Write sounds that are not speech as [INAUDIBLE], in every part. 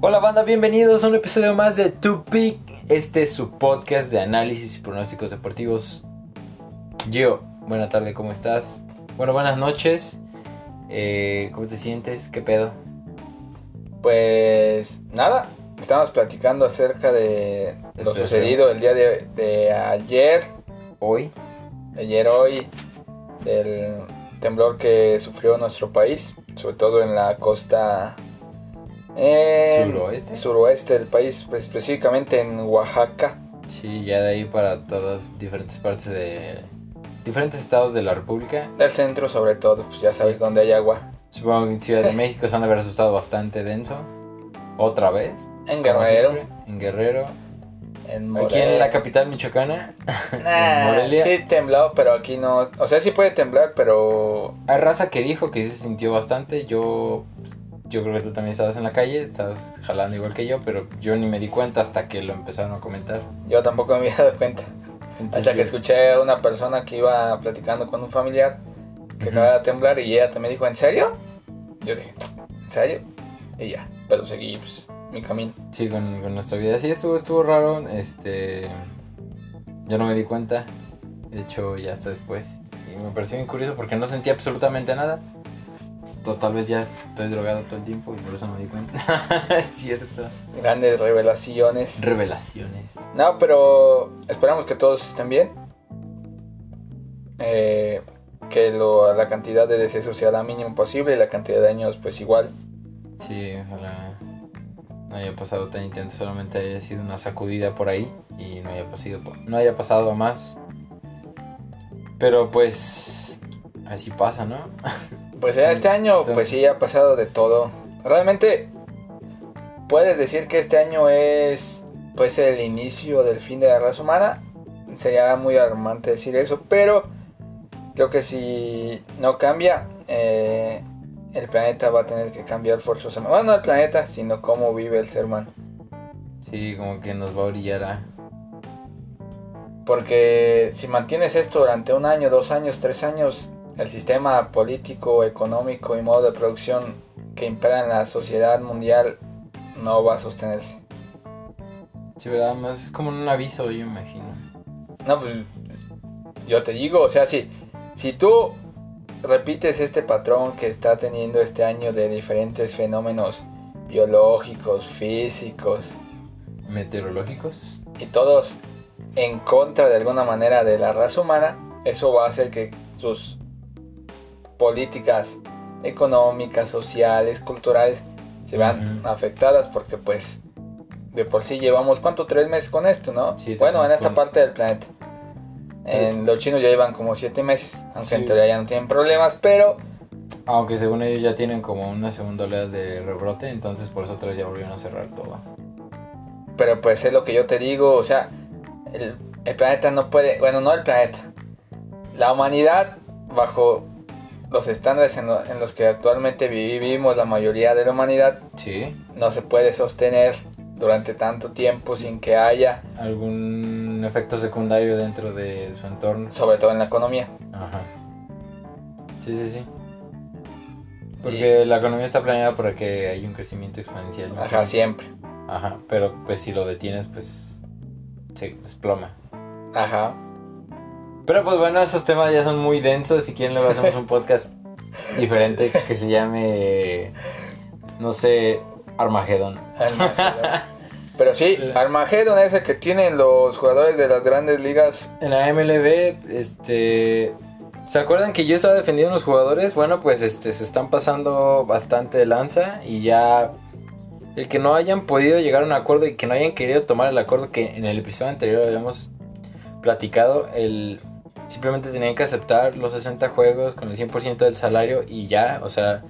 Hola banda, bienvenidos a un episodio más de Two Pick. Este es su podcast de análisis y pronósticos deportivos. Gio, buena tarde, ¿cómo estás? Bueno, buenas noches. Eh, ¿Cómo te sientes? ¿Qué pedo? Pues nada, estamos platicando acerca de lo sucedido el día de, de ayer, Hoy, ayer hoy, del temblor que sufrió nuestro país, sobre todo en la costa en Suroeste. suroeste del país, pues, específicamente en Oaxaca. sí, ya de ahí para todas diferentes partes de diferentes estados de la República. El centro sobre todo, pues ya sabes dónde hay agua. Supongo que en Ciudad de [LAUGHS] México se han de haber asustado bastante denso. Otra vez. En Guerrero, siempre, En Guerrero. en Aquí en la capital michoacana. [LAUGHS] en Nah, Morelia. Sí tembló, pero aquí no. O sea, sí puede temblar, pero Hay raza que dijo que sí se sintió bastante. Yo, yo creo que tú también estabas en la calle, estabas jalando igual que yo, pero yo ni me di cuenta hasta que lo empezaron a comentar. yo tampoco me había dado cuenta. Entonces, Hasta que yo- escuché a una persona que iba platicando con un familiar que Ujú. acaba de temblar y ella también dijo, ¿en serio? Yo dije, ¿en serio? Y ya, pero seguí pues, mi camino. Sí, con, con nuestra vida. Sí, estuvo, estuvo raro. Este. Yo no me di cuenta. De hecho, ya hasta después. Y me pareció bien curioso porque no sentía absolutamente nada. To- Tal vez ya estoy drogado todo el tiempo y por eso no me di cuenta. [LAUGHS] es cierto. Grandes revelaciones. Revelaciones. No, pero esperamos que todos estén bien. Eh, que lo- la cantidad de decesos sea la mínima posible y la cantidad de daños pues igual. Sí, ojalá no haya pasado tan intenso, solamente haya sido una sacudida por ahí y no haya pasado, no haya pasado más. Pero pues así pasa, ¿no? [LAUGHS] Pues ya este año, sí. pues sí, ha pasado de todo. Realmente, puedes decir que este año es, pues, el inicio del fin de la raza humana. Sería muy alarmante decir eso, pero creo que si no cambia, eh, el planeta va a tener que cambiar forzosamente. Bueno, no el planeta, sino cómo vive el ser humano. Sí, como que nos va a orillar a... Porque si mantienes esto durante un año, dos años, tres años, el sistema político, económico y modo de producción que impera en la sociedad mundial no va a sostenerse. Sí, ¿verdad? Más es como un aviso, yo imagino. No, pues yo te digo, o sea, si, si tú repites este patrón que está teniendo este año de diferentes fenómenos biológicos, físicos, Meteorológicos. y todos en contra de alguna manera de la raza humana, eso va a hacer que sus políticas económicas, sociales, culturales se vean afectadas porque pues de por sí llevamos cuánto tres meses con esto, ¿no? Sí, bueno, en esta con- parte del planeta. En los chinos ya llevan como siete meses, aunque Sí. en teoría ya no tienen problemas, pero Aunque según ellos ya tienen como una segunda oleada de rebrote, entonces por eso otra vez ya volvieron a cerrar todo. Pero pues es lo que yo te digo, o sea, el, el planeta no puede, bueno, no el planeta, la humanidad bajo los estándares en, lo- en los que actualmente vivimos, la mayoría de la humanidad, Sí. no se puede sostener durante tanto tiempo sin que haya, Algún efecto secundario dentro de su entorno. sobre todo en la economía. Ajá. Sí, sí, sí. Porque la economía está planeada para que haya un crecimiento exponencial. ¿no? Ajá, siempre. Ajá, pero pues si lo detienes, pues se desploma. Ajá. Pero pues bueno, esos temas ya son muy densos. Si quieren, luego hacemos un podcast diferente que se llame, no sé, Armagedón. Armagedón. Pero sí, Armageddon es el que tienen los jugadores de las grandes ligas. En la MLB, este. ¿Se acuerdan que yo estaba defendiendo a los jugadores? Bueno, pues este se están pasando bastante de lanza y ya. El que no hayan podido llegar a un acuerdo y que no hayan querido tomar el acuerdo que en el episodio anterior habíamos platicado, el. Simplemente tenían que aceptar los 60 juegos con el 100% del salario y ya, o sea,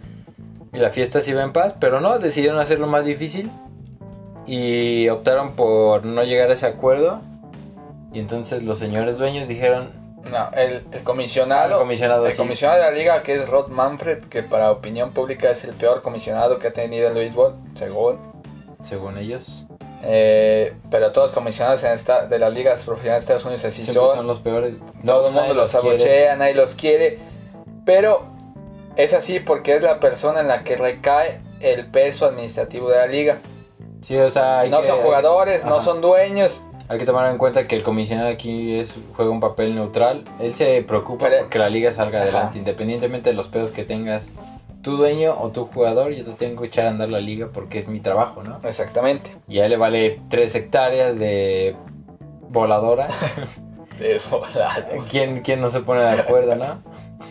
y la fiesta se iba en paz, pero no, decidieron hacerlo más difícil y optaron por no llegar a ese acuerdo. Y entonces los señores dueños dijeron, No, el, el comisionado. el comisionado El sí, comisionado de la liga, que es Rod Manfred, que para opinión pública es el peor comisionado que ha tenido el béisbol, según. según ellos, Eh, pero todos los comisionados en esta, de las ligas profesionales de Estados Unidos así son. son los peores. Todo el Nadie mundo los abuchea, nadie los quiere. Pero es así porque es la persona en la que recae el peso administrativo de la liga. Sí, o sea, no que- son jugadores, no son dueños. Hay que tomar en cuenta que el comisionado aquí es, juega un papel neutral. Él se preocupa Pero- porque la liga salga Ajá. adelante, independientemente de los pedos que tengas tu dueño o tu jugador. Yo te tengo que echar a andar la liga porque es mi trabajo, ¿no? Exactamente. Y a él le vale 3 hectáreas de voladora. [LAUGHS] De volada. ¿Quién, ¿Quién no se pone de acuerdo, no?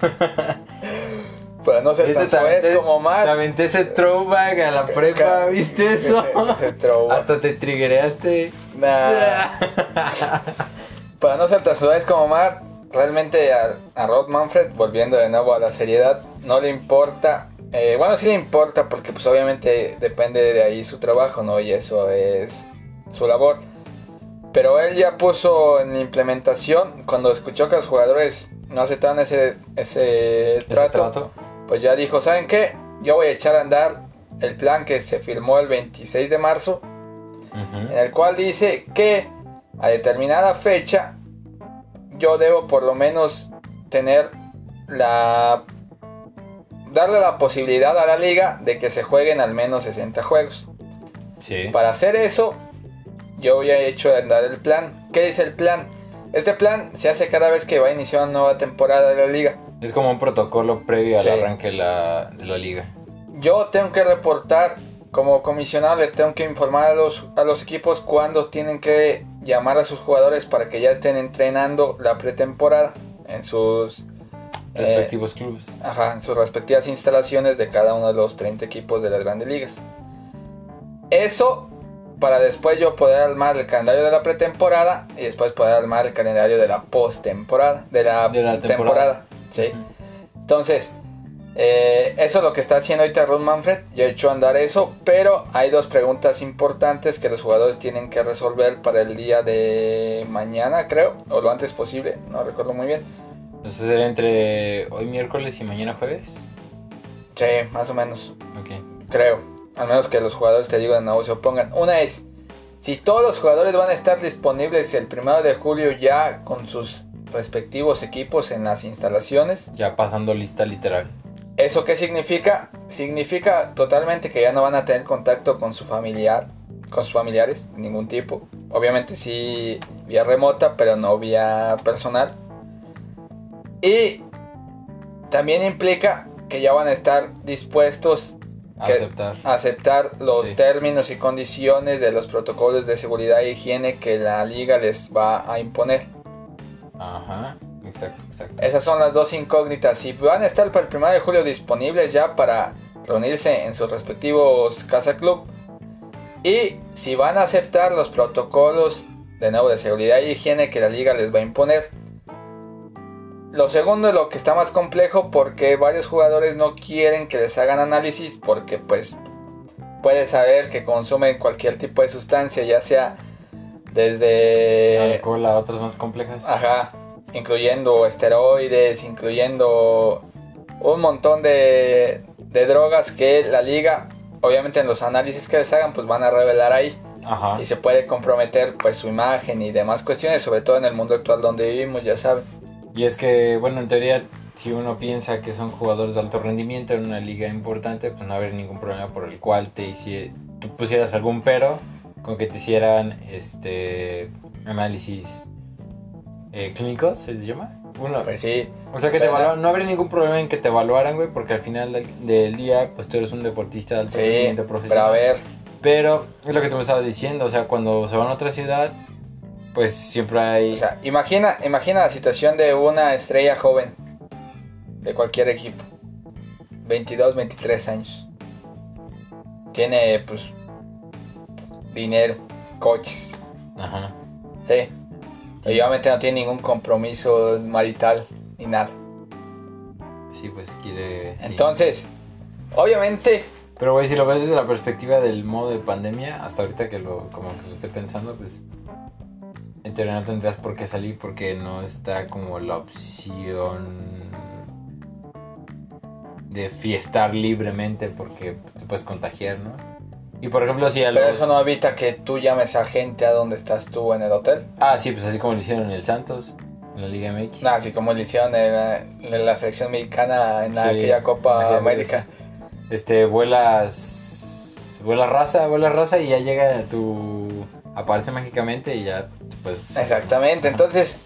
[LAUGHS] Para no ser tan te suez como Te Matt. aventé ese throwback a la prepa, ¿viste [LAUGHS] eso? Hasta te triggereaste. Nah. Para no ser tan suez como Matt, realmente a, a Rod Manfred, volviendo de nuevo a la seriedad, no le importa. eh, bueno, sí le importa porque pues obviamente depende de ahí su trabajo, ¿no? Y eso es su labor. Pero él ya puso en implementación, cuando escuchó que los jugadores no aceptaban ese, ese Ese trato, pues ya dijo, ¿saben qué? Yo voy a echar a andar el plan que se firmó el 26 de marzo en el cual dice que a determinada fecha yo debo por lo menos tener la darle la posibilidad a la liga de que se jueguen al menos 60 juegos. Sí. Para hacer eso, yo ya he hecho andar el plan. ¿Qué dice el plan? Este plan se hace cada vez que va a iniciar una nueva temporada de la liga. Es como un protocolo previo al arranque de la, de la liga. Yo tengo que reportar, como comisionado, le tengo que informar a los, a los equipos cuándo tienen que llamar a sus jugadores para que ya estén entrenando la pretemporada en sus, eh, Respectivos clubes. ajá, en sus respectivas instalaciones de cada uno de los 30 equipos de las grandes ligas. Eso para después yo poder armar el calendario de la pretemporada y después poder armar el calendario de la postemporada, de la, De la temporada. temporada. ¿sí? Ujú. Entonces, eh, eso es lo que está haciendo ahorita Ron Manfred. Yo he hecho andar eso, pero hay dos preguntas importantes que los jugadores tienen que resolver para el día de mañana, creo, o lo antes posible, no recuerdo muy bien. Entonces será entre hoy miércoles y mañana jueves. Sí, más o menos, Ok. creo. Al menos que los jugadores te digan no se opongan. Una es, si todos los jugadores van a estar disponibles el primero de julio ya con sus respectivos equipos en las instalaciones, Ya pasando lista literal. ¿Eso qué significa? Significa totalmente que ya no van a tener contacto con su familiar, con sus familiares de ningún tipo. Obviamente sí vía remota, pero no vía personal. Y también implica que ya van a estar dispuestos que- Aceptar. a aceptar los Sí. términos y condiciones de los protocolos de seguridad e higiene que la liga les va a imponer. Ajá. Exacto, exacto. Esas son las dos incógnitas. Si van a estar para el 1 de julio disponibles ya para reunirse en sus respectivos casa club. Y si van a aceptar los protocolos de nuevo de seguridad y higiene que la liga les va a imponer. Lo segundo es lo que está más complejo porque varios jugadores no quieren que les hagan análisis porque pues puedes saber que consumen cualquier tipo de sustancia, ya sea desde Alcohol a otras más complejas. Ajá, incluyendo esteroides, incluyendo un montón de, de drogas que la liga, obviamente en los análisis que les hagan, pues van a revelar ahí. Ajá. Y se puede comprometer pues su imagen y demás cuestiones, sobre todo en el mundo actual donde vivimos, ya saben. Y es que, bueno, en teoría, si uno piensa que son jugadores de alto rendimiento en una liga importante, pues no haber ningún problema por el cual te hici- tú pusieras algún pero con que te hicieran este análisis eh, clínicos, ¿se les llama? Uno, Pues sí, o sea que te pero- evaluaran- no habría ningún problema en que te evaluaran, güey, porque al final del, día, pues tú eres un deportista de alto sí, rendimiento pero profesional. a ver, Pero es lo que tú me estabas diciendo, o sea, cuando se van a otra ciudad, pues siempre hay... o sea, imagina, imagina la situación de una estrella joven de cualquier equipo, 22, 23 años. Tiene pues dinero, coches, Ajá. Sí. Y obviamente no tiene ningún compromiso marital ni nada. Sí, pues quiere... sí. Entonces, obviamente, Pero, güey, si lo ves desde la perspectiva del modo de pandemia, hasta ahorita que lo, como que lo estoy pensando, pues no tendrías por qué salir porque no está como la opción de fiestar libremente porque te puedes contagiar, ¿no? Y por ejemplo, si a pero eso no evita que tú llames a gente a donde estás tú en el hotel. Ah, sí, pues así como lo hicieron en el Santos, en la Liga MX. No, así como le hicieron en la, en la selección mexicana en Sí, aquella Copa América. Este, vuelas pues vuela raza, vuela raza y ya llega tu... Aparece mágicamente y ya, pues... Exactamente, entonces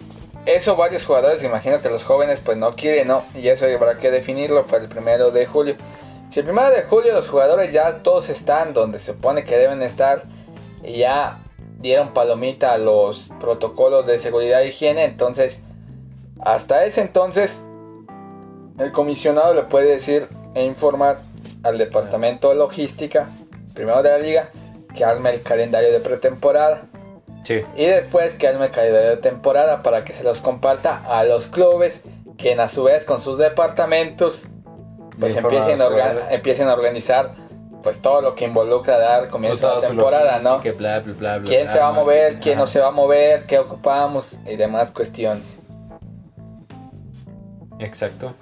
eso varios jugadores, imagino que los jóvenes pues no quieren, ¿no? Y eso habrá que definirlo para el primero de julio. Si el primero de julio los jugadores ya todos están donde se supone que deben estar y ya dieron palomita a los protocolos de seguridad e higiene, entonces hasta ese entonces el comisionado le puede decir e informar al departamento de logística, primero de la liga, que arme el calendario de pretemporada. Sí. Y después que arme el calendario de temporada para que se los comparta a los clubes, que a su vez con sus departamentos pues empiecen a, orga- empiecen a organizar pues todo lo que involucra dar comienzo a la temporada, ¿no? logística, bla, bla, bla, ¿Quién se va a mover? ¿Quién no se va a mover? ¿Qué ocupamos? Y demás cuestiones. Exacto.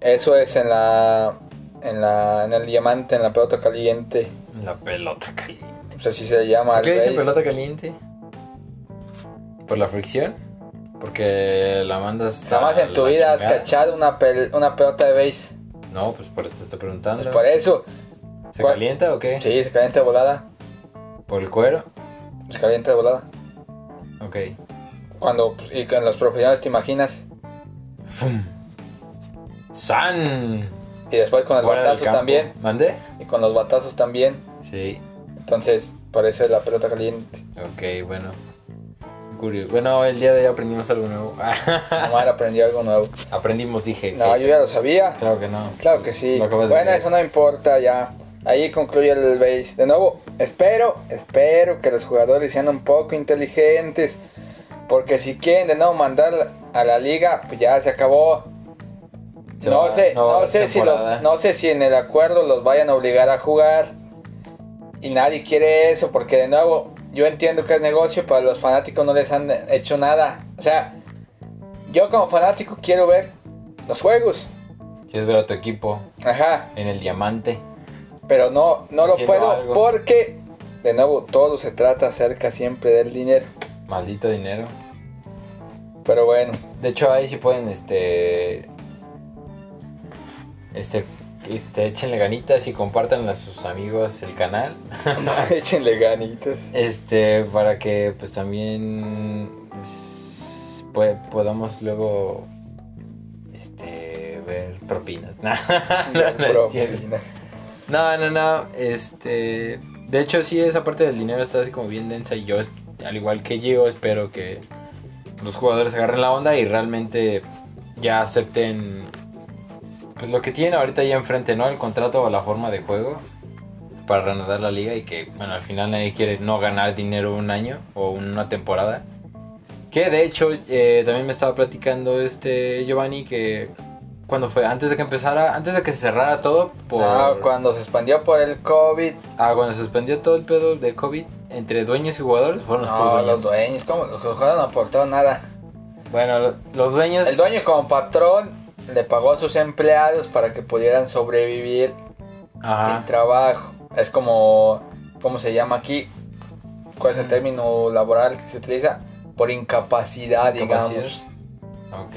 Eso es en la, en la, en el diamante, en la pelota caliente. La pelota caliente. No sé si se llama. ¿Por qué el dice base. pelota caliente? ¿Por la fricción? Porque la mandas Jamás en tu vida has chingada. cachado una, pel- una pelota de base. No, pues por eso te estoy preguntando. Pues por eso. ¿Se ¿Cuál? calienta o qué? Sí, se calienta de volada. ¿Por el cuero? Se calienta de volada. Ok. Cuando, pues, y con los profesionales te imaginas. ¡Fum! ¡San! Y después con el Fuera batazo también. ¿Mandé? Y con los batazos también. Sí. Entonces, por eso es la pelota caliente. Ok, bueno. Curioso. Bueno, el día de hoy aprendimos algo nuevo. [LAUGHS] [LAUGHS] Omar aprendió algo nuevo. aprendimos, dije. No, que- yo ya lo sabía. Claro que no. Claro que sí. Lo acabas de Bueno, ver. eso no importa ya. Ahí concluye el base. De nuevo, espero, espero que los jugadores sean un poco inteligentes. Porque si quieren de nuevo mandar a la liga, pues ya se acabó. No sé, no sé si los, no sé si en el acuerdo los vayan a obligar a jugar. Y nadie quiere eso, porque de nuevo, yo entiendo que es negocio, pero los fanáticos no les han hecho nada. O sea, yo como fanático quiero ver los juegos. Quieres ver a tu equipo Ajá. en el diamante. Pero no, no lo puedo algo. porque, de nuevo, todo se trata acerca siempre del dinero. Maldito dinero. Pero bueno, De hecho, ahí sí pueden, este. Este. Este, échenle ganitas y compartan a sus amigos el canal. [LAUGHS] échenle ganitas. Este, para que pues también s- pue- podamos luego este ver propinas. [LAUGHS] No, no, no no, no, no, este, de hecho sí esa parte del dinero está así como bien densa y yo al igual que yo espero que los jugadores agarren la onda y realmente ya acepten pues lo que tienen ahorita ya enfrente, ¿no? El contrato o la forma de juego para reanudar la liga y que, bueno, al final nadie quiere no ganar dinero un año o una temporada. Que de hecho, eh, también me estaba platicando este Giovanni que cuando fue, antes de que empezara, antes de que se cerrara todo, por... No, cuando se expandió por el COVID, Ah, cuando se suspendió todo el pedo de COVID entre dueños y jugadores, fueron los no, dueños. los dueños, ¿cómo? Los jugadores no aportaron nada. Bueno, lo- los dueños... El dueño como patrón le pagó a sus empleados para que pudieran sobrevivir Ajá. sin trabajo. Es como, ¿cómo se llama aquí? ¿Cuál es el término laboral que se utiliza? Por incapacidad, Incapacidad. digamos. Ok.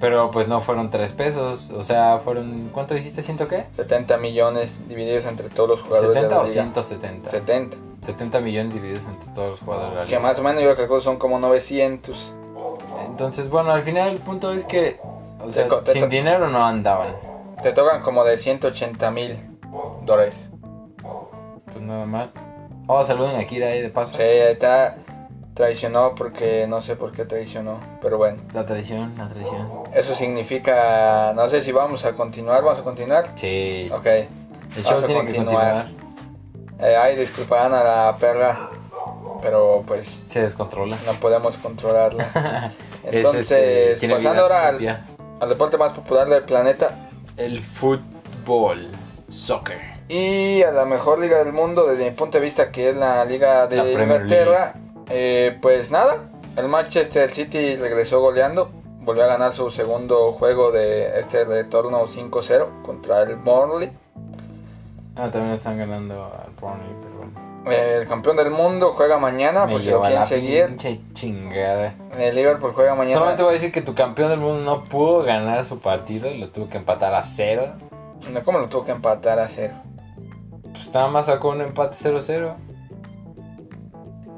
Pero pues no fueron tres pesos, o sea, fueron... ¿Cuánto dijiste? ¿Ciento qué? 70 millones divididos entre todos los jugadores de ¿70 la o liga. 170? 70. 70 millones divididos entre todos los jugadores de la Que más o menos yo calculo son como 900. Entonces, bueno, al final el punto es que, o sea, co- te sin dinero no andaban. Te tocan como de 180 mil dólares. Pues nada mal. Oh, saluden a Kira ahí de paso. Sí, está traicionó porque no sé por qué traicionó. Pero bueno, La traición, la traición. eso significa. No sé si vamos a continuar. ¿Vamos a continuar? Sí. Ok. el show vamos a tiene que continuar. continuar. Eh, ay, disculparán a la perra. Pero pues Se descontrola. no podemos controlarla. [LAUGHS] Es, Entonces, este, tiene pasando ahora al. Al deporte más popular del planeta. El fútbol. Soccer. Y a la mejor liga del mundo, desde mi punto de vista, que es la liga de La Inglaterra. eh, pues nada, el Manchester City regresó goleando. Volvió a ganar su segundo juego de este retorno 5-0 contra el Burnley. Ah, también están ganando al Burnley, el campeón del mundo juega mañana, Me por si lo quieren seguir. pinche chingada. El Liverpool juega mañana. Solamente voy a decir que tu campeón del mundo no pudo ganar su partido, lo tuvo que empatar a cero. No, ¿Cómo lo tuvo que empatar a cero? Pues nada más sacó un empate 0-0.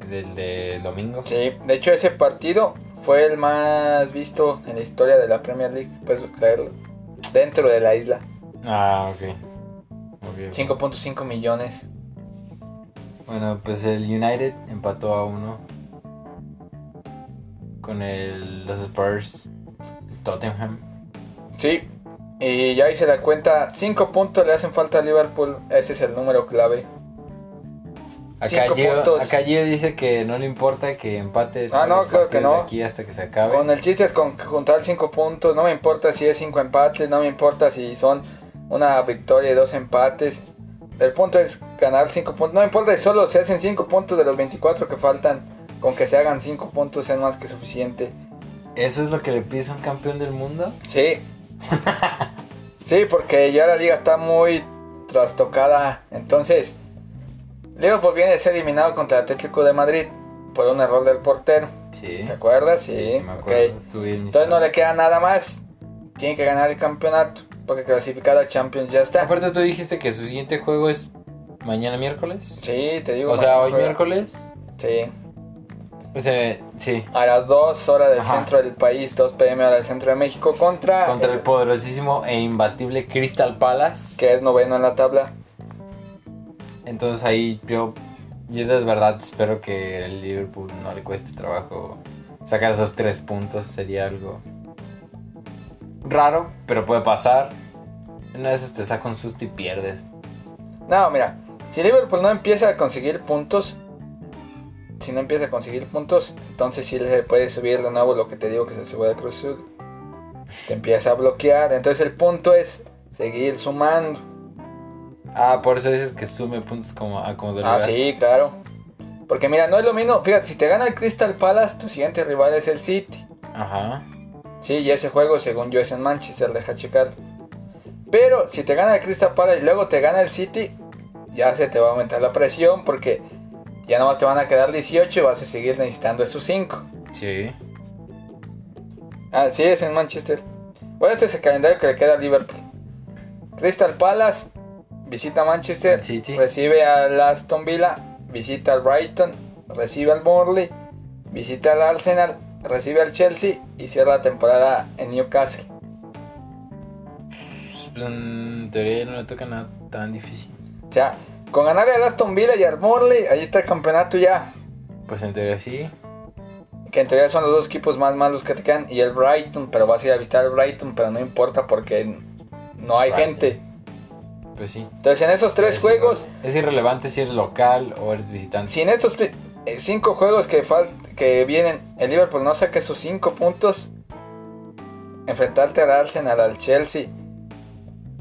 Del de domingo. Sí, de hecho ese partido fue el más visto en la historia de la Premier League, puedes creerlo. Dentro de la isla. Ah, ok. Ok, ok. 5.5 millones. Bueno, pues el United empató a uno con el, los Spurs, Tottenham. Sí, y ya hice la cuenta. 5 puntos le hacen falta a Liverpool. Ese es el número clave. Acá Cinco Gio, puntos. acá Gio dice que no le importa que empate Ah, no, creo que no. aquí hasta que se acabe. Con el chiste es con juntar 5 puntos. No me importa si es 5 empates. No me importa si son una victoria y dos empates. El punto es ganar 5 puntos. No importa si solo se hacen 5 puntos de los 24 que faltan. Con que se hagan 5 puntos es más que suficiente. ¿Eso es lo que le pides a un campeón del mundo? Sí. [LAUGHS] sí, porque ya la liga está muy trastocada. Entonces, Liverpool viene de ser eliminado contra el Atlético de Madrid por un error del portero. Sí. ¿Te acuerdas? Sí, Sí, sí me ok. acuerdo. Entonces no le queda nada más. Tiene que ganar el campeonato. Porque clasificado a Champions ya está. Aparte tú dijiste que su siguiente juego es mañana miércoles. Sí, te digo. O sea, hoy juega. miércoles. Sí. O sea, sí. A las 2 horas del Ajá. centro del país, 2 pm hora del centro de México contra, Contra el poderosísimo e imbatible Crystal Palace. que es noveno en la tabla. Entonces ahí yo, yo de verdad espero que el Liverpool no le cueste trabajo sacar esos tres puntos. Sería algo raro, pero puede pasar. Una vez te saca un susto y pierdes. No, mira, si Liverpool no empieza a conseguir puntos, si no empieza a conseguir puntos, entonces sí le puede subir de nuevo lo que te digo que se sube al Cruz Azul. Te empieza a bloquear, entonces el punto es seguir sumando. Ah, por eso dices que sume puntos como a como de Ah, lugar. sí, claro. Porque mira, no es lo mismo, fíjate, si te gana el Crystal Palace, tu siguiente rival es el City. Ajá. Sí, y ese juego, según yo, es en Manchester, deja checar. Pero si te gana el Crystal Palace y luego te gana el City, ya se te va a aumentar la presión porque ya nomás te van a quedar 18 y vas a seguir necesitando esos 5. Sí. Ah, sí, es en Manchester. Bueno, este es el calendario que le queda a Liverpool. Crystal Palace, visita Manchester, City. recibe al Aston Villa, visita al Brighton, recibe al Burnley, visita al Arsenal, recibe al Chelsea y cierra la temporada en Newcastle. Pues, en teoría no le toca nada tan difícil. O sea, con ganarle al Aston Villa y al Burnley, ahí está el campeonato ya. Pues en teoría sí. Que en teoría son los dos equipos más malos que te quedan. Y el Brighton, pero vas a ir a visitar al Brighton, pero no importa porque no hay Brighton. gente. Pues sí. Entonces en esos tres Es juegos, Es irrelevante si eres local o eres visitante. si en estos eh, cinco juegos que, que vienen, el Liverpool no saque sus cinco puntos, enfrentarte al Arsenal, al Chelsea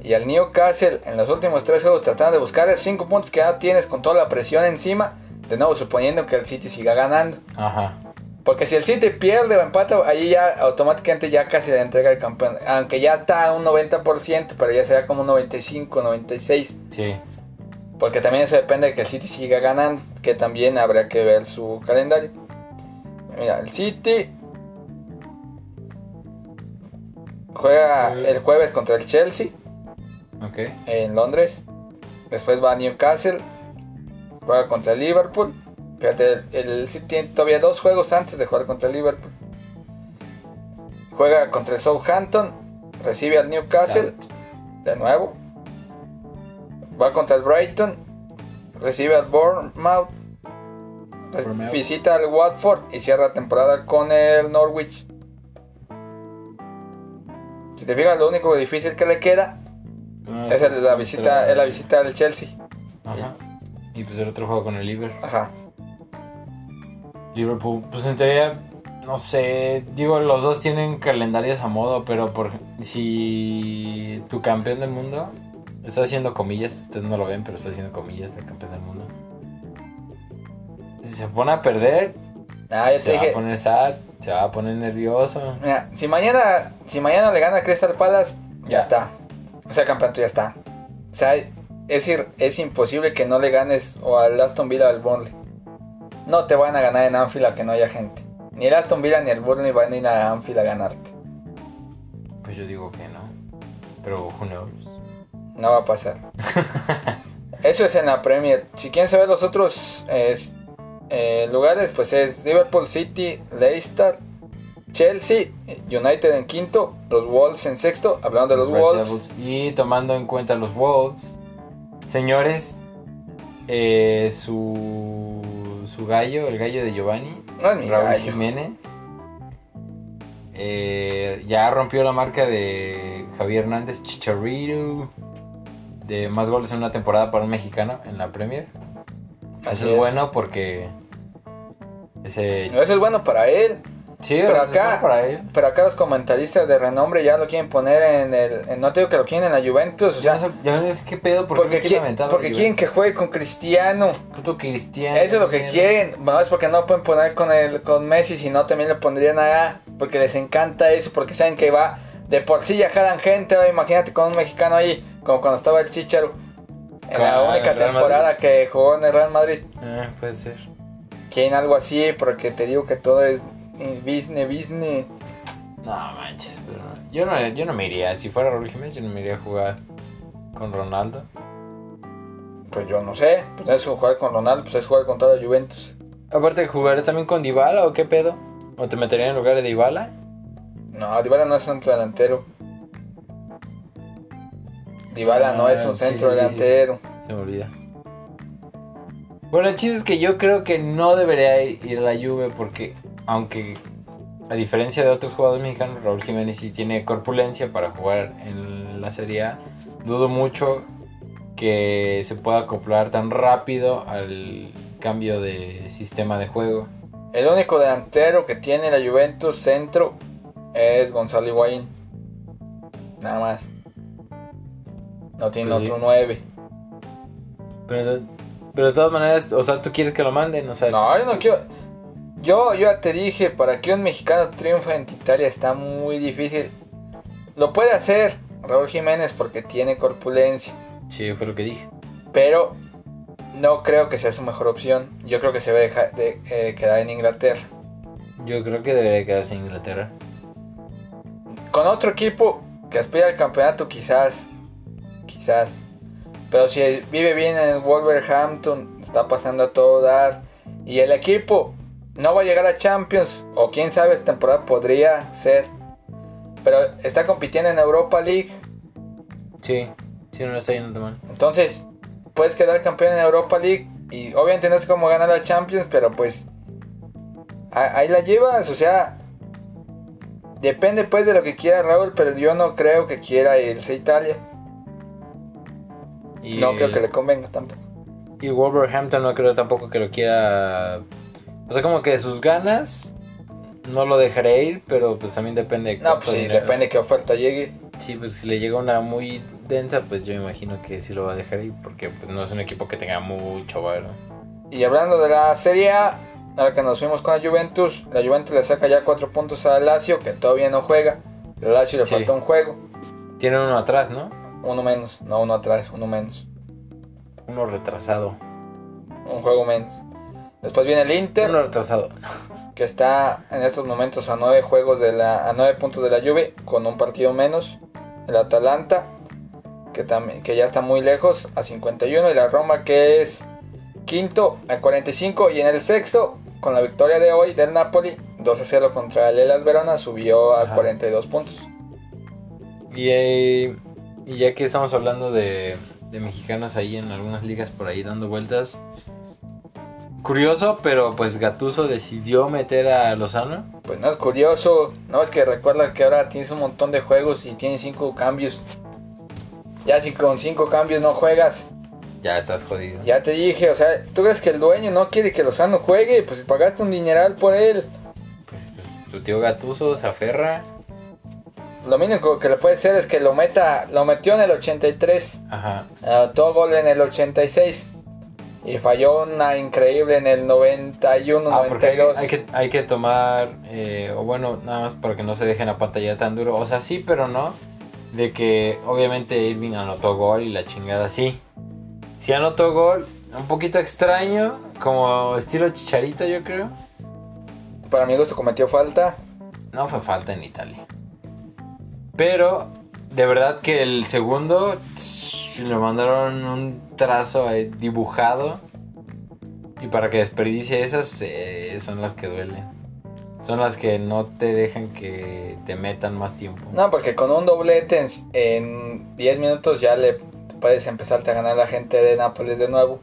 y al Newcastle en los últimos tres juegos tratando de buscar esos cinco puntos que ya tienes con toda la presión encima, de nuevo suponiendo que el City siga ganando. Ajá. Porque si el City pierde o empata, ahí ya automáticamente ya casi le entrega el campeón. Aunque ya está a un 90%, pero ya será como un 95, 96. Sí. Porque también eso depende de que el City siga ganando, que también habrá que ver su calendario. Mira, el City juega el jueves contra el Chelsea En Londres. Después va a Newcastle, juega contra el Liverpool. Fíjate, el, City tiene todavía dos juegos antes de jugar contra el Liverpool. Juega contra el Southampton, recibe al Newcastle de nuevo. Va contra el Brighton, recibe al Bournemouth, visita al Watford y cierra la temporada con el Norwich. Si te fijas, lo único difícil que le queda Ah, es el- la visita, es la visita al Chelsea. Ajá. Y pues el otro juego con el Liverpool. Ajá. Liverpool, pues en teoría, no sé, digo, los dos tienen calendarios a modo, pero por si tu campeón del mundo, está haciendo comillas, ustedes no lo ven, pero está haciendo comillas del campeón del mundo. Si se pone a perder, Ah, ya se va a poner sad, se va a poner nervioso. Mira, si mañana, si mañana le gana a Crystal Palace, ya Ya. está. O sea, campeonato ya está. O sea, es es imposible que no le ganes o al Aston Villa o al Burnley. No te van a ganar en Anfield a que no haya gente. Ni el Aston Villa ni el Burnley van a ir a Anfield a ganarte. Pues yo digo que no, pero who knows. No va a pasar. es [LAUGHS] Eso es en la Premier. Si quieren saber los otros eh, lugares, pues es Liverpool City, Leicester, Chelsea, United en quinto, los Wolves en sexto. Hablando de los Red Wolves, Devils. Y tomando en cuenta los Wolves, señores, eh, su, su gallo, el gallo de Giovanni, no Raúl gallo. Jiménez, eh, ya rompió la marca de Javier Hernández Chicharito de más goles en una temporada para un mexicano en la Premier. Así Eso es, bueno porque ese Eso es bueno para él. Sí, pero acá- para. Pero acá los comentaristas de renombre ya lo quieren poner en el. en- no te digo que lo quieren en la Juventus. O sea, no sé, no sé qué pedo porque, porque, quieren qui- aventar a porque quieren que juegue con Cristiano. puto cristiano. Eso es lo que quieren. Bueno, es porque no pueden poner con el con Messi, si no también le pondrían a porque les encanta eso, porque saben que va de por sí ya jalan gente. ahora imagínate con un mexicano ahí, como cuando estaba el Chicharo. En la única temporada que jugó en el Real Madrid. Ah, puede ser. Quieren algo así, porque te digo que todo es eh, business, business. No manches, pero yo no, yo no me iría. Si fuera Raúl Jiménez, yo no me iría a jugar con Ronaldo. Pues yo no sé, pues es jugar con Ronaldo, pues es jugar con toda la Juventus. Aparte, ¿jugarías también con Dybala o qué pedo? ¿O te meterían en lugar de Dybala? No, Dybala no es un centro delantero. Dybala no Ah, es un sí, centro sí, sí, sí. delantero. Se me olvida. Bueno, el chiste es que yo creo que no debería ir a la Juve porque, aunque a diferencia de otros jugadores mexicanos, Raúl Jiménez sí tiene corpulencia para jugar en la Serie A, dudo mucho que se pueda acoplar tan rápido al cambio de sistema de juego. El único delantero que tiene la Juventus centro es Gonzalo Higuaín. Nada más. No tiene Pues sí. otro 9. Pero, pero de todas maneras, o sea, tú quieres que lo manden, o sea, No, yo no quiero. Yo, yo ya te dije, para que un mexicano triunfe en Italia está muy difícil. Lo puede hacer Raúl Jiménez porque tiene corpulencia. sí, fue lo que dije. Pero no creo que sea su mejor opción. Yo creo que se va a dejar de eh, quedar en Inglaterra. Yo creo que debería quedarse en Inglaterra. Con otro equipo que aspira al campeonato, quizás. Quizás. Pero si vive bien en el Wolverhampton, está pasando a todo dar. Y el equipo no va a llegar a Champions. O quién sabe, esta temporada podría ser. Pero está compitiendo en Europa League. Sí, sí, no lo está yendo mal. Entonces, puedes quedar campeón en Europa League. Y obviamente no es como ganar la Champions, pero pues. a- Ahí la llevas, o sea. Depende pues de lo que quiera Raúl, pero yo no creo que quiera irse a Italia. Y, No creo que le convenga tampoco. y Wolverhampton no creo tampoco que lo quiera. O sea, como que sus ganas no lo dejaré ir, pero pues también depende de No, pues sí, dinero. depende de qué oferta llegue. Sí, pues si le llega una muy densa, pues yo imagino que sí lo va a dejar ir, porque pues, no es un equipo que tenga mucho valor. Y hablando de la Serie A, ahora que nos fuimos con la Juventus, la Juventus le saca ya 4 puntos a Lazio, que todavía no juega. El Lazio le Sí. falta un juego, Tiene uno atrás, ¿no? uno menos, no uno atrás, uno menos. Uno retrasado. Un juego menos. Después viene el Inter. Uno retrasado. que está en estos momentos a nueve juegos de la a nueve puntos de la Juve con un partido menos el Atalanta que también que ya está muy lejos a 51 y la Roma que es quinto a 45 y en el sexto con la victoria de hoy del Napoli 2 a 0 contra el Elas Verona subió a Ajá. 42 puntos Y, eh, y ya que estamos hablando de, de mexicanos ahí en algunas ligas por ahí dando vueltas. Curioso, pero pues Gatuso decidió meter a Lozano. pues no es curioso no es que recuerda que ahora tienes un montón de juegos y tienes cinco cambios ya si con cinco cambios no juegas Ya estás jodido. Ya te dije, o sea, ¿tú crees que el dueño no quiere que Lozano juegue? Pues pagaste un dineral por él. Pues, pues, tu tío Gatuso se aferra. Lo mínimo que le puede hacer es que lo meta, lo metió en el 83, Ajá. anotó gol en el 86 y falló una increíble en el 91, Ah, porque hay, 92. hay que, hay que tomar, eh, o bueno, nada más para que no se dejen apantallar tan duro. O sea, sí, pero no. De que obviamente Irving anotó gol y la chingada sí. Sí anotó gol, un poquito extraño, como estilo chicharito yo creo. Para mi gusto cometió falta. No fue falta en Italia. Pero, de verdad que el segundo, Le mandaron un trazo ahí dibujado. Y para que desperdicie esas eh, son las que duelen. Son las que no te dejan que te metan más tiempo. No, porque con un doblete en, en 10 minutos ya le puedes empezarte a ganar la gente de Nápoles de nuevo.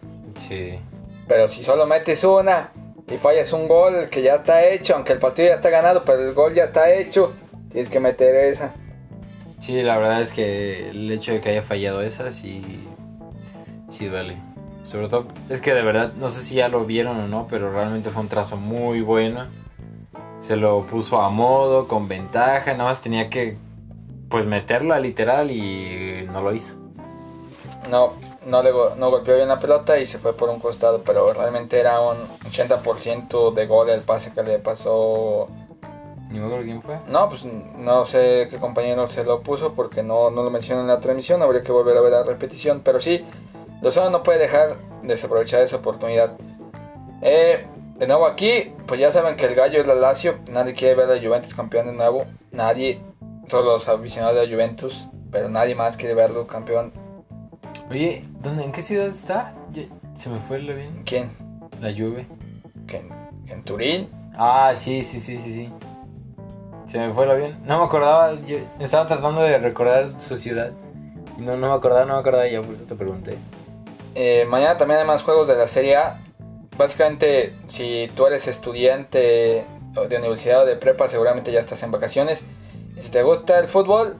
Sí. Pero si solo metes una y fallas un gol que ya está hecho, aunque el partido ya está ganado, pero el gol ya está hecho, tienes que meter esa. Sí, la verdad es que el hecho de que haya fallado esa sí, sí duele. Sobre todo, es que de verdad, no sé si ya lo vieron o no, pero realmente fue un trazo muy bueno. Se lo puso a modo, con ventaja, nada más tenía que pues meterla literal y no lo hizo. No, no, le, no golpeó bien la pelota y se fue por un costado, pero realmente era un 80% de gol el pase que le pasó. Ni me acuerdo quién fue. No, pues no sé qué compañero se lo puso porque no, no lo mencionó en la transmisión, habría que volver a ver la repetición, pero sí, Lozano no puede dejar de desaprovechar esa oportunidad. Eh, de nuevo aquí, pues ya saben que el gallo es la Lazio, nadie quiere ver a la Juventus campeón de nuevo, nadie, todos los aficionados de la Juventus, pero nadie más quiere verlo campeón. Oye, ¿dónde, ¿en qué ciudad está? Se me fue lo bien. ¿Quién? La Juve. ¿Que en, en Turín? Ah, sí, sí, sí, sí, sí. Se me fue lo bien. No me acordaba, yo estaba tratando de recordar su ciudad. No, no me acordaba, no me acordaba, ya por eso te pregunté. Eh, mañana también hay más juegos de la Serie A. Básicamente, si tú eres estudiante de universidad o de prepa, seguramente ya estás en vacaciones. Si te gusta el fútbol,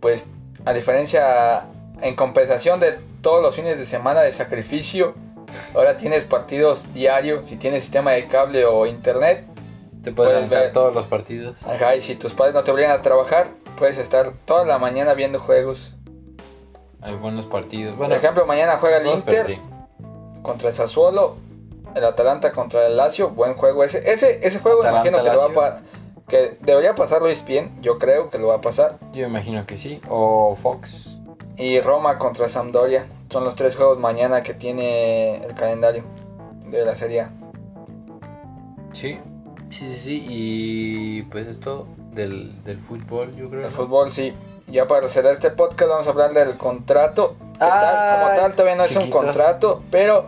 pues a diferencia, en compensación de todos los fines de semana de sacrificio, ahora tienes partidos diarios. Si tienes sistema de cable o internet, Te puedes Puedes ver. todos los partidos. ajá, y si tus padres no te obligan a trabajar, puedes estar toda la mañana viendo juegos. Hay buenos partidos. Por Bueno, ejemplo, mañana juega el todos, Inter. sí. contra el Sassuolo, el Atalanta contra el Lazio, buen juego ese. Ese, ese juego Atalanta, imagino que lo va a que debería pasar Luis bien, yo creo que lo va a pasar. Yo imagino que sí. O Fox. Y Roma contra Sampdoria, son los tres juegos mañana que tiene el calendario de la Serie A. Sí. Sí, sí, sí. Y pues esto del, del fútbol, yo creo. El ¿no? fútbol sí. Ya para cerrar este podcast vamos a hablar del contrato. que tal, como tal todavía no es un contrato, pero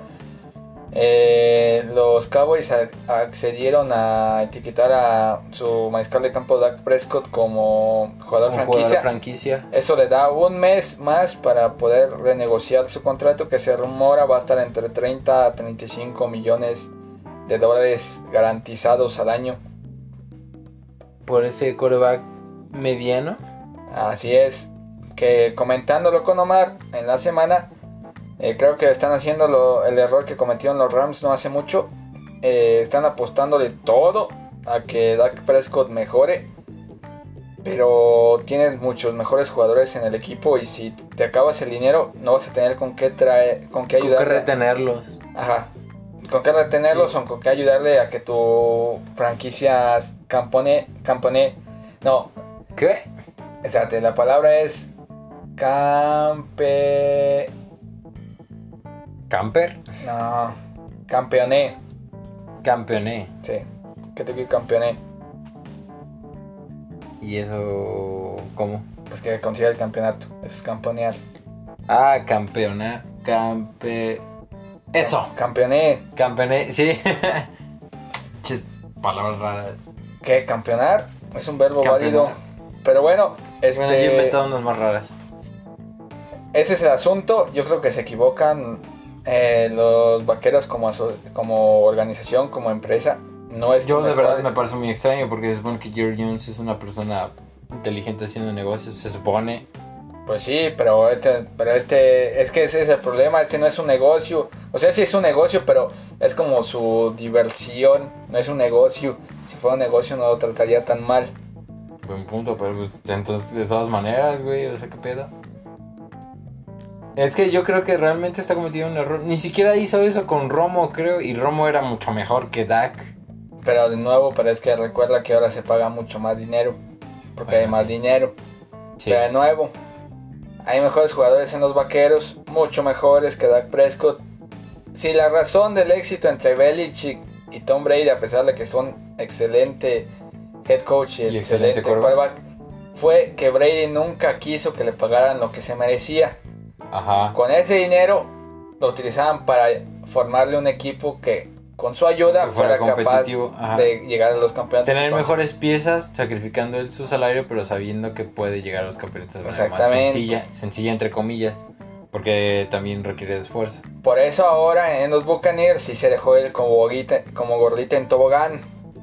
eh, los Cowboys a- accedieron a etiquetar a su mariscal de campo Dak Prescott como jugador Un franquicia. jugador franquicia. Eso le da un mes más para poder renegociar su contrato que se rumora va a estar entre 30 a 35 millones de dólares garantizados al año. Por ese coreback mediano. Así es. Que comentándolo con Omar en la semana, eh, creo que están haciendo lo- el error que cometieron los Rams no hace mucho. Eh, están apostándole todo a que Dak Prescott mejore. Pero tienes muchos mejores jugadores en el equipo y si te acabas el dinero no vas a tener con qué traer, con qué Con ayudar. retenerlos. Ajá. Con qué retenerlos Sí. o con qué ayudarle a que tu franquicia campone, campone, no, ¿Qué? Espérate, la palabra es campe... Camper. No, campeoné. Campeoné. Sí, que te campeoné. ¿Y eso cómo? Pues que consiga el campeonato. Eso es campeonear. Ah, campeonar. Campe. Eso. Campeoné. Campeoné. Sí. [LAUGHS] Palabras raras. ¿Qué? Campeonar. Es un verbo Campeonar. válido. Pero bueno, este... Bueno, yo he inventado unas más raras. Ese es el asunto. Yo creo que se equivocan eh, los vaqueros como, como organización, como empresa. No es Yo de verdad me parece muy extraño porque se supone que Jerry Jones es una persona inteligente haciendo negocios, se supone. Pues sí, pero este, pero este, es que ese es el problema, este no es un negocio. O sea, sí es un negocio, pero es como su diversión, no es un negocio. Si fuera un negocio no lo trataría tan mal. Buen punto, pero pues, entonces de todas maneras, güey, o sea, qué pedo. Es que yo creo que realmente está cometiendo un error. Ni siquiera hizo eso con Romo, creo, y Romo era mucho mejor que Dak. Pero de nuevo, pero es que recuerda que ahora se paga mucho más dinero, porque Bueno, hay más sí. dinero. Sí. Pero de nuevo, hay mejores jugadores en los vaqueros, mucho mejores que Dak Prescott. Si la razón del éxito entre Belichick y Tom Brady, a pesar de que son excelente head coach y, Y excelente quarterback, fue que Brady nunca quiso que le pagaran lo que se merecía. Ajá. Con ese dinero lo utilizaban para formarle un equipo que con su ayuda Que fuera fuera, capaz ajá. de llegar a los campeonatos. Tener mejores piezas, sacrificando su salario, pero sabiendo que puede llegar a los campeonatos de manera más sencilla, sencilla entre comillas, porque también requiere de esfuerzo. Por eso ahora en los Buccaneers sí se dejó él como, gordita, como gordita en tobogán.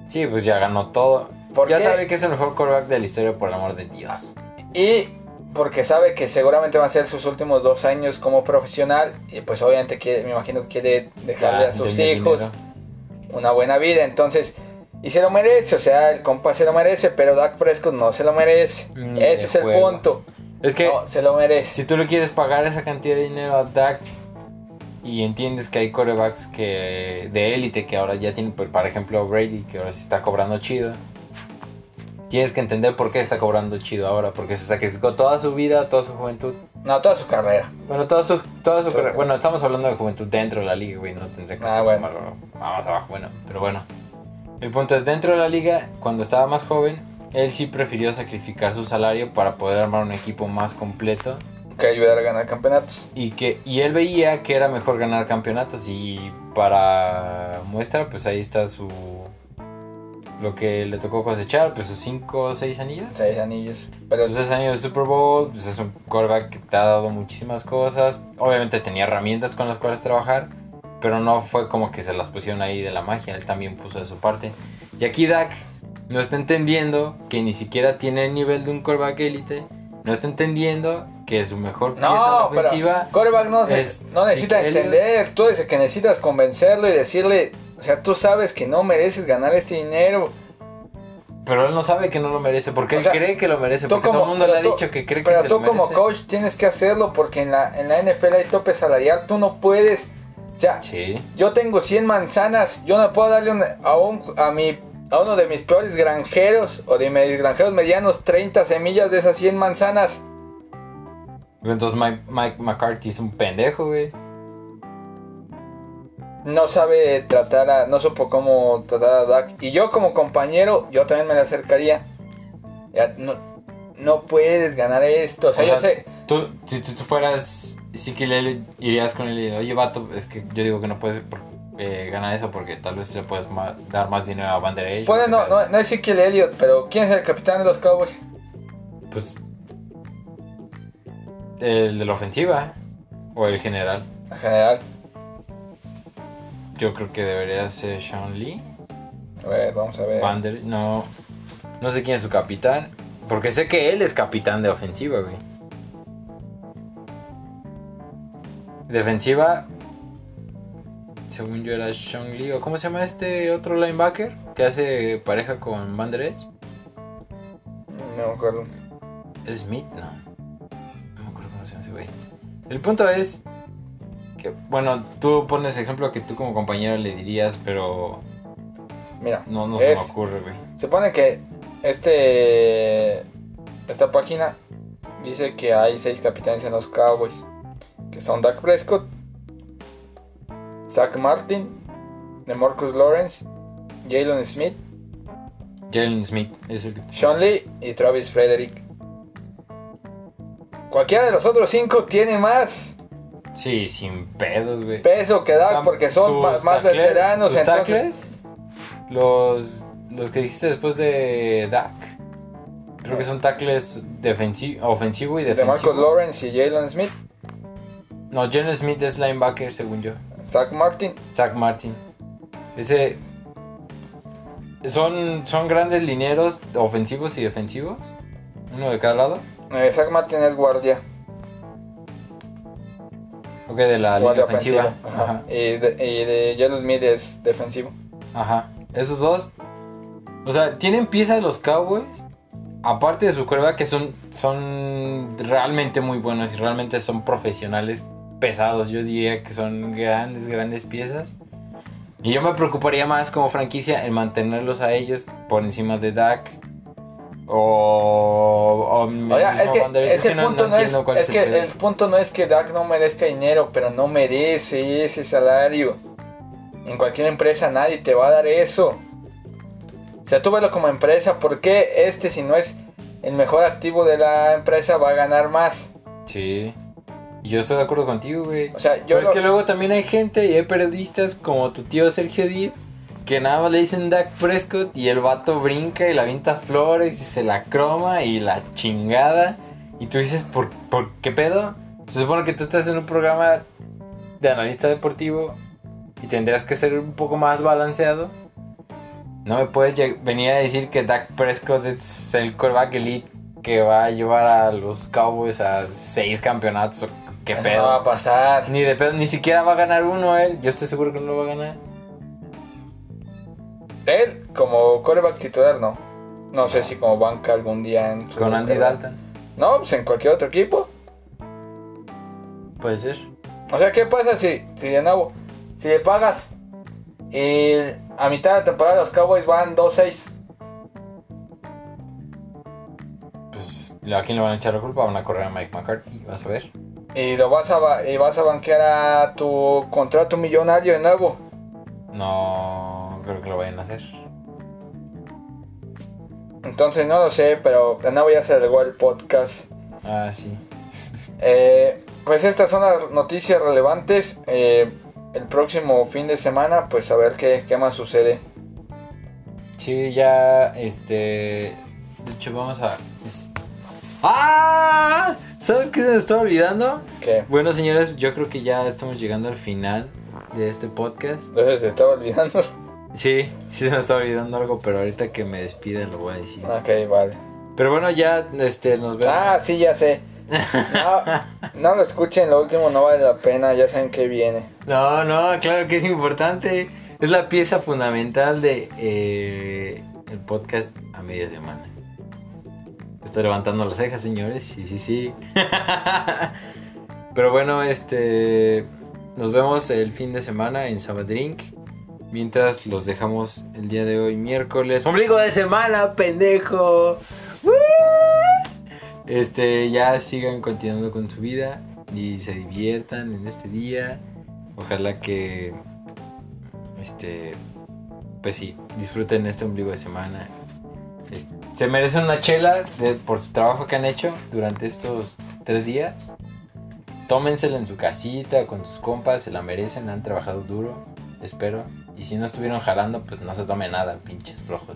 Sí, pues ya ganó todo. ¿Por ya qué? sabe que es el mejor quarterback de la historia, por el amor de Dios. Y porque sabe que seguramente van a ser sus últimos dos años como profesional. Y pues obviamente quiere, me imagino que quiere dejarle Ya, a sus hijos dinero. Una buena vida. Entonces, y se lo merece. O sea, el compa se lo merece, pero Dak Prescott no se lo merece. Ni Ese es el juego. punto. Es que No, se lo merece. si tú le quieres pagar esa cantidad de dinero a Dak y entiendes que hay quarterbacks que de élite que ahora ya tienen, por ejemplo, Brady, que ahora sí está cobrando chido. Tienes que entender por qué está cobrando chido ahora, porque se sacrificó toda su vida, toda su juventud. No, toda su carrera. Bueno, toda su, toda su carrera- Bueno, estamos hablando de juventud dentro de la liga, güey. No tendría que Ah, bueno. más, más abajo. Bueno, pero bueno. El punto es, dentro de la liga, cuando estaba más joven, él sí prefirió sacrificar su salario para poder armar un equipo más completo. Que ayudar a ganar campeonatos. Y, que, y él veía que era mejor ganar campeonatos. Y para muestra, pues ahí está su... Lo que le tocó cosechar, pues sus 5 o 6 anillos. Seis anillos. Pero Sus seis años de Super Bowl, pues es un quarterback que te ha dado muchísimas cosas. Obviamente tenía herramientas con las cuales trabajar, pero no fue como que se las pusieron ahí de la magia, él también puso de su parte. Y aquí Dak no está entendiendo que ni siquiera tiene el nivel de un quarterback élite, no está entendiendo que su mejor pieza No, ofensiva... pero no, es no necesita entender. Tú el que necesitas convencerlo y decirle, o sea, tú sabes que no mereces ganar este dinero. Pero él no sabe que no lo merece, porque O él cree que lo merece, Tú porque todo el mundo pero le ha tú- dicho que cree que Pero se tú lo como merece. coach tienes que hacerlo porque en la, en la NFL hay tope salarial. Tú no puedes. O sea, Sí. yo tengo 100 manzanas. Yo no puedo darle una- a, un, a, mi, a uno de mis peores granjeros o de mis granjeros medianos 30 semillas de esas 100 manzanas. Entonces Mike, Mike McCarthy es un pendejo, güey. No sabe tratar a, no supo cómo tratar a Dak. Y yo como compañero, yo también me le acercaría. Ya, no, no puedes ganar esto. O sea, O yo sea, sé, Tú, si tú, fueras Ezekiel irías con él y oye, vato, es que yo digo que no puedes eh, ganar eso porque tal vez le puedes ma- dar más dinero a Van Der puede no, no, es Ezekiel Elliott, pero ¿quién es el capitán de los Cowboys? Pues el de la ofensiva o el general. En general. Yo creo que debería ser Sean Lee. A ver, vamos a ver. Van Der- no, no sé quién es su capitán. Porque sé que él es capitán de ofensiva, güey. Defensiva. Según yo era Sean Lee. ¿O cómo se llama este otro linebacker? Que hace pareja con Van Der Esch. No me acuerdo. ¿Es Smith? No. No me acuerdo cómo se llama ese güey. El punto es. Que, bueno, tú pones ejemplo que tú como compañero le dirías, pero Mira, no, no se es- me ocurre, güey. se supone que este esta página dice que hay seis capitanes en los Cowboys, que son Dak Prescott, Zach Martin, DeMarcus Lawrence, Jalen Smith, Jalen Smith es el que. Sean Lee y Travis Frederick. Cualquiera de los otros cinco tiene más Sí, sin pedos, güey. peso que Tam- porque son más, más tackle- veteranos. sus entonces- tackles, los, los que dijiste después de Dak. Creo que son tackles defensi- ofensivo y defensivo. DeMarcus Lawrence y Jalen Smith, No, Jalen Smith es linebacker, según yo. Zach Martin, Zach Martin. Ese. Son, son grandes linieros ofensivos y defensivos. Uno de cada lado. eh, Zach Martin es guardia, Ok, de la línea ofensiva. Ajá. Ajá. Y, de, y de Jalen Smith es defensivo. Ajá. Esos dos. O sea, tienen piezas los Cowboys. Aparte de su cuerva, que son, son realmente muy buenos y realmente son profesionales pesados. Yo diría que son grandes, grandes piezas. Y yo me preocuparía más como franquicia en mantenerlos a ellos por encima de Dak. O. o Oiga, es que, es que el punto no, es, es el que el punto no es que Dak no merezca dinero, pero no merece ese salario. En cualquier empresa nadie te va a dar eso. O sea, tú velo como empresa, ¿por qué este si no es el mejor activo de la empresa va a ganar más? Sí. Y yo estoy de acuerdo contigo, güey. O sea, yo Pero lo- es que luego también hay gente y hay periodistas como tu tío Sergio Díaz que nada más le dicen Dak Prescott y el vato brinca y la avienta flores y se la croma y la chingada. Y tú dices, ¿por, por qué pedo? Se supone que tú estás en un programa de analista deportivo y tendrías que ser un poco más balanceado. No me puedes venir a decir que Dak Prescott es el quarterback elite que va a llevar a los Cowboys a seis campeonatos. ¿Qué Eso pedo? no va a pasar. Ni de pedo, ni siquiera va a ganar uno él. Yo estoy seguro que no lo va a ganar. Él, como coreback titular, no. No sé si como banca algún día en su Con Andy carrera. Dalton. No, pues en cualquier otro equipo. Puede ser. O sea, ¿qué pasa si, si de nuevo, si le pagas y a mitad de la temporada los Cowboys van 2-6? Pues a quién le van a echar la culpa. Van a correr a Mike McCarthy. Vas a ver. Y lo vas a ba- y vas a banquear a tu contrato millonario de nuevo. No creo que lo vayan a hacer. Entonces no lo sé, pero de nuevo ya se alegó el podcast. Ah, sí. Eh, pues estas son las noticias relevantes. Eh, el próximo fin de semana, pues a ver qué, qué más sucede. Sí, ya, este... De hecho, vamos a... es- ¡Ah! ¿Sabes qué se me estaba olvidando? Bueno, señores, yo creo que ya estamos llegando al final de este podcast. entonces se estaba olvidando. Sí, sí se me estaba olvidando algo, pero ahorita que me despida lo voy a decir. ok, vale. Pero bueno, ya, este, nos vemos. Ah, sí, ya sé. No, [LAUGHS] no lo escuchen, lo último no vale la pena, ya saben que viene. No, no, claro que es importante. Es la pieza fundamental de eh, el podcast a media semana. Estoy levantando las cejas, señores. Sí, sí, sí. [LAUGHS] Pero bueno, este. Nos vemos el fin de semana en Sabadrink. Mientras los dejamos el día de hoy, miércoles. ¡Ombligo de semana, pendejo! Este, ya sigan continuando con su vida y se diviertan en este día. Ojalá que, este, pues sí, disfruten este ombligo de semana. Se merecen una chela por su trabajo que han hecho durante estos tres días. Tómensela en su casita, con sus compas, se la merecen, han trabajado duro, espero. Y si no estuvieron jalando, pues no se tome nada, pinches flojos.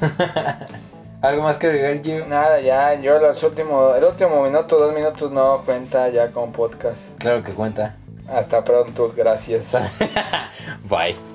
[LAUGHS] ¿Algo más que agregar, Gio? Nada, ya, yo los últimos, el último minuto, dos minutos no cuenta ya con podcast. Claro que cuenta. Hasta pronto, gracias. [LAUGHS] Bye.